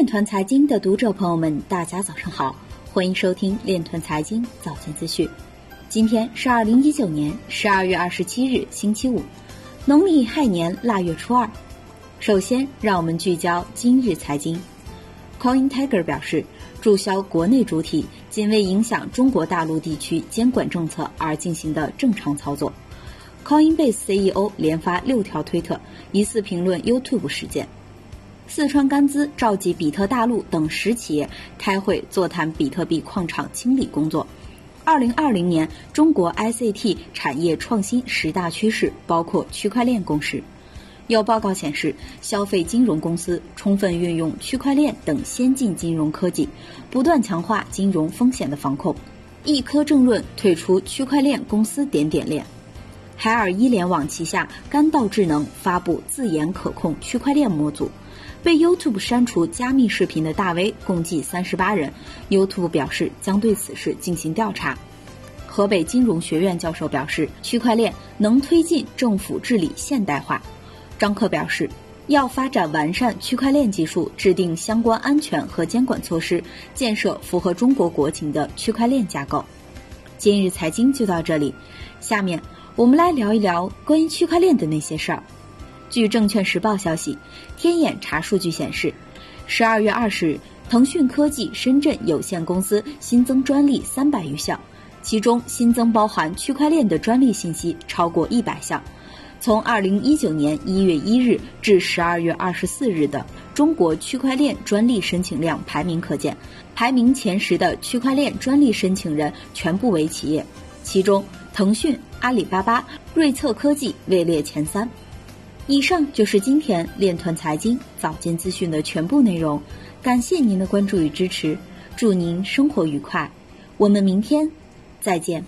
链团财经的读者朋友们，大家早上好，欢迎收听链团财经早间资讯。今天是二零一九年十二月二十七日，星期五，农历亥年腊月初二。首先，让我们聚焦今日财经。Coin Tiger 表示，注销国内主体仅为影响中国大陆地区监管政策而进行的正常操作。Coinbase CEO 连发六条推特，疑似评论 YouTube 事件。四川甘孜召集比特大陆等十企业开会座谈比特币矿场清理工作。二零二零年中国 ICT 产业创新十大趋势包括区块链共识。有报告显示，消费金融公司充分运用区块链等先进金融科技，不断强化金融风险的防控。易科正论退出区块链公司点点链。海尔一联网旗下干道智能发布自研可控区块链模组。被 YouTube 删除加密视频的大 V 共计三十八人，YouTube 表示将对此事进行调查。河北金融学院教授表示，区块链能推进政府治理现代化。张克表示，要发展完善区块链技术，制定相关安全和监管措施，建设符合中国国情的区块链架构。今日财经就到这里，下面我们来聊一聊关于区块链的那些事儿。据证券时报消息，天眼查数据显示，十二月二十日，腾讯科技深圳有限公司新增专利三百余项，其中新增包含区块链的专利信息超过一百项。从二零一九年一月一日至十二月二十四日的中国区块链专利申请量排名可见，排名前十的区块链专利申请人全部为企业，其中腾讯、阿里巴巴、瑞策科技位列前三。以上就是今天链团财经早间资讯的全部内容，感谢您的关注与支持，祝您生活愉快，我们明天再见。